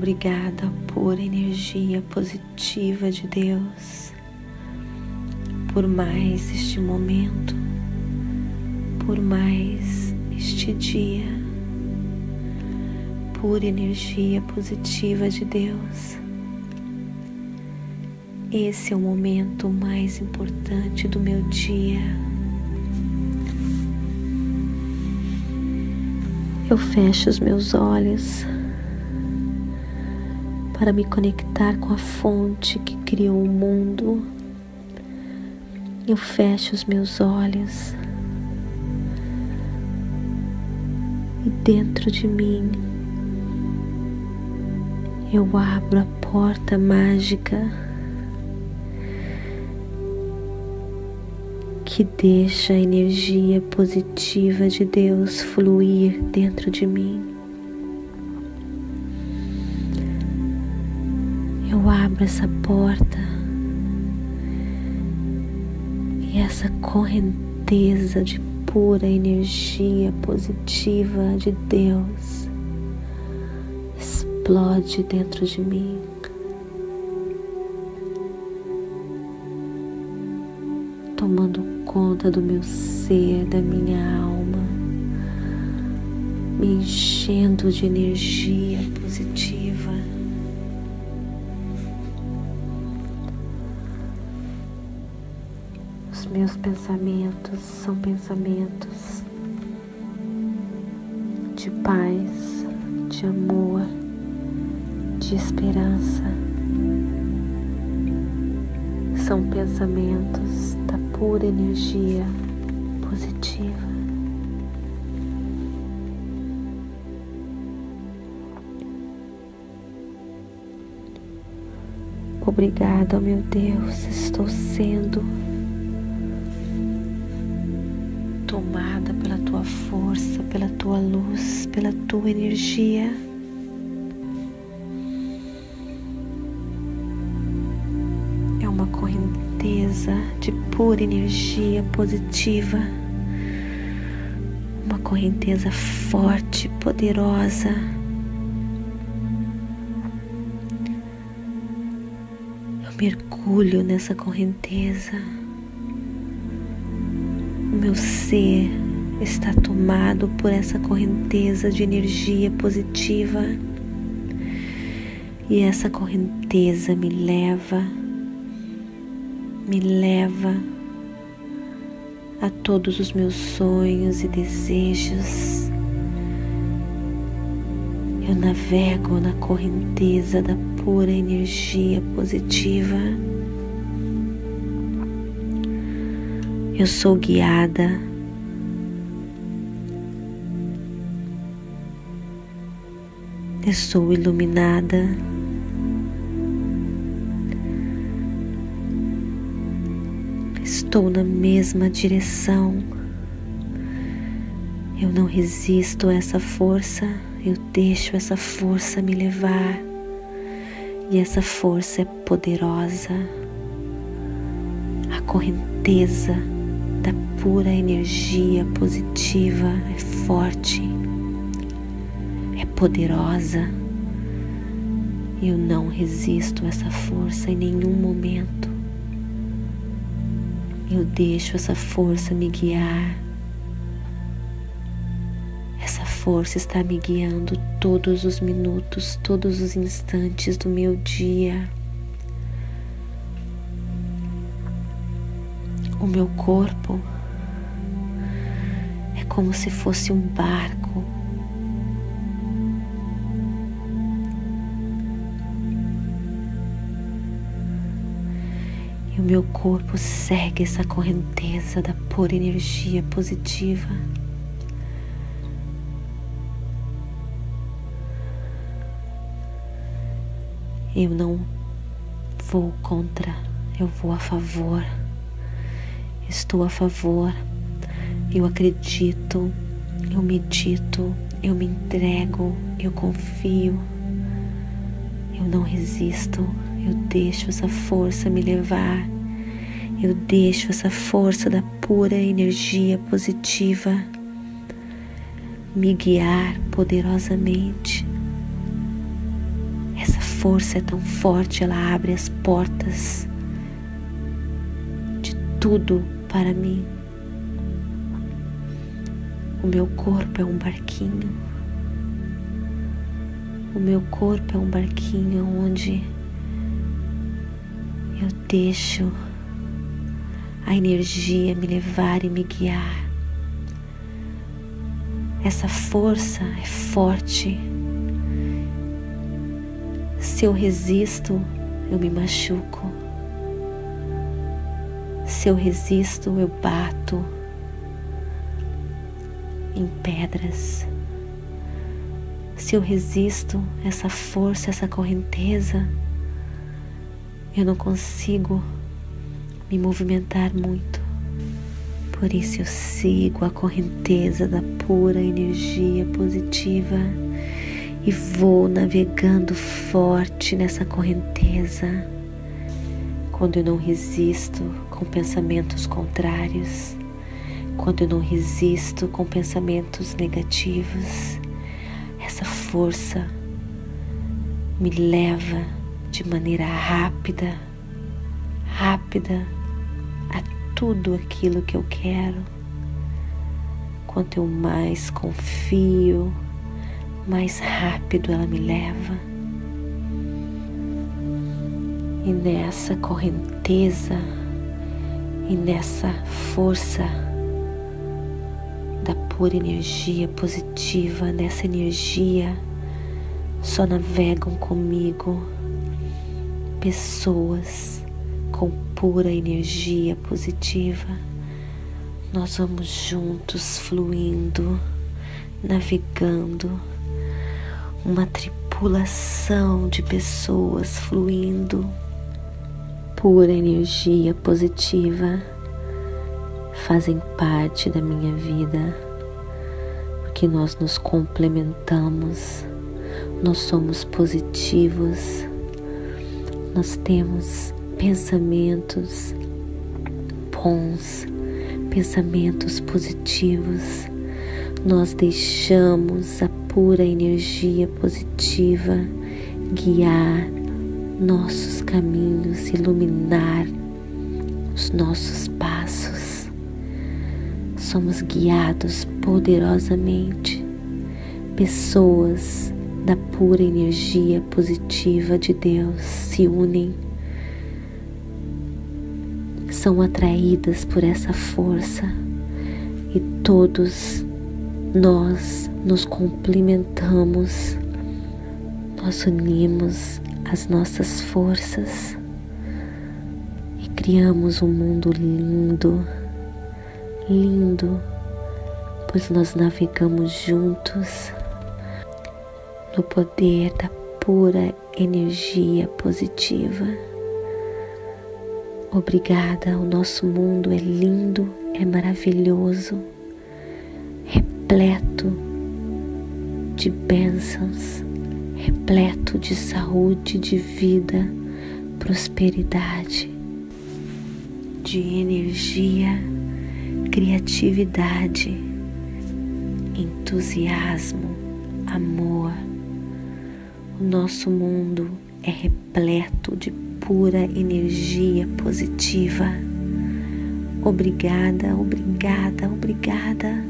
Obrigada por energia positiva de Deus, por mais este momento, por mais este dia, por energia positiva de Deus. Esse é o momento mais importante do meu dia. Eu fecho os meus olhos para me conectar com a fonte que criou o mundo. Eu fecho os meus olhos e dentro de mim eu abro a porta mágica que deixa a energia positiva de Deus fluir dentro de mim. Eu abro essa porta e essa correnteza de pura energia positiva de Deus explode dentro de mim. Tomando conta do meu ser, da minha alma, me enchendo de energia positiva. Meus pensamentos são pensamentos de paz, de amor, de esperança. São pensamentos da pura energia positiva. Obrigada, meu Deus, estou sendo tomada pela tua força, pela tua luz, pela tua energia. É uma correnteza de pura energia positiva, uma correnteza forte, poderosa. Eu mergulho nessa correnteza meu ser está tomado por essa correnteza de energia positiva e essa correnteza me leva, me leva a todos os meus sonhos e desejos. Eu navego na correnteza da pura energia positiva. Eu sou guiada. Eu sou iluminada. Estou na mesma direção. Eu não resisto a essa força, eu deixo essa força me levar. E essa força é poderosa. A correnteza pura energia positiva é forte, é poderosa. Eu não resisto essa força em nenhum momento. Eu deixo essa força me guiar. Essa força está me guiando todos os minutos, todos os instantes do meu dia. O meu corpo como se fosse um barco. E o meu corpo segue essa correnteza da pura energia positiva. Eu não vou contra, eu vou a favor estou a favor, eu acredito, eu medito, eu me entrego, eu confio, eu não resisto, eu deixo essa força me levar, eu deixo essa força da pura energia positiva me guiar poderosamente. Essa força é tão forte, ela abre as portas de tudo para mim. O meu corpo é um barquinho. O meu corpo é um barquinho onde eu deixo a energia me levar e me guiar. Essa força é forte. Se eu resisto, eu me machuco. Se eu resisto, eu bato em pedras. Se eu resisto essa força, essa correnteza, eu não consigo me movimentar muito. Por isso eu sigo a correnteza da pura energia positiva e vou navegando forte nessa correnteza quando eu não resisto com pensamentos contrários, quando eu não resisto com pensamentos negativos, essa força me leva de maneira rápida, rápida a tudo aquilo que eu quero. Quanto eu mais confio, mais rápido ela me leva e nessa correnteza e nessa força pura energia positiva, nessa energia só navegam comigo pessoas com pura energia positiva. Nós vamos juntos fluindo, navegando, uma tripulação de pessoas fluindo pura energia positiva fazem parte da minha vida, porque nós nos complementamos, nós somos positivos, nós temos pensamentos bons, pensamentos positivos, nós deixamos a pura energia positiva guiar nossos caminhos, iluminar os nossos passos. Somos guiados poderosamente, pessoas da pura energia positiva de Deus se unem, são atraídas por essa força e todos nós nos complementamos, nós unimos as nossas forças e criamos um mundo lindo, lindo, pois nós navegamos juntos no poder da pura energia positiva. Obrigada, o nosso mundo é lindo, é maravilhoso, repleto de bênçãos repleto de saúde, de vida, prosperidade, de energia, criatividade, entusiasmo, amor. O nosso mundo é repleto de pura energia positiva, Obrigada, obrigada, obrigada.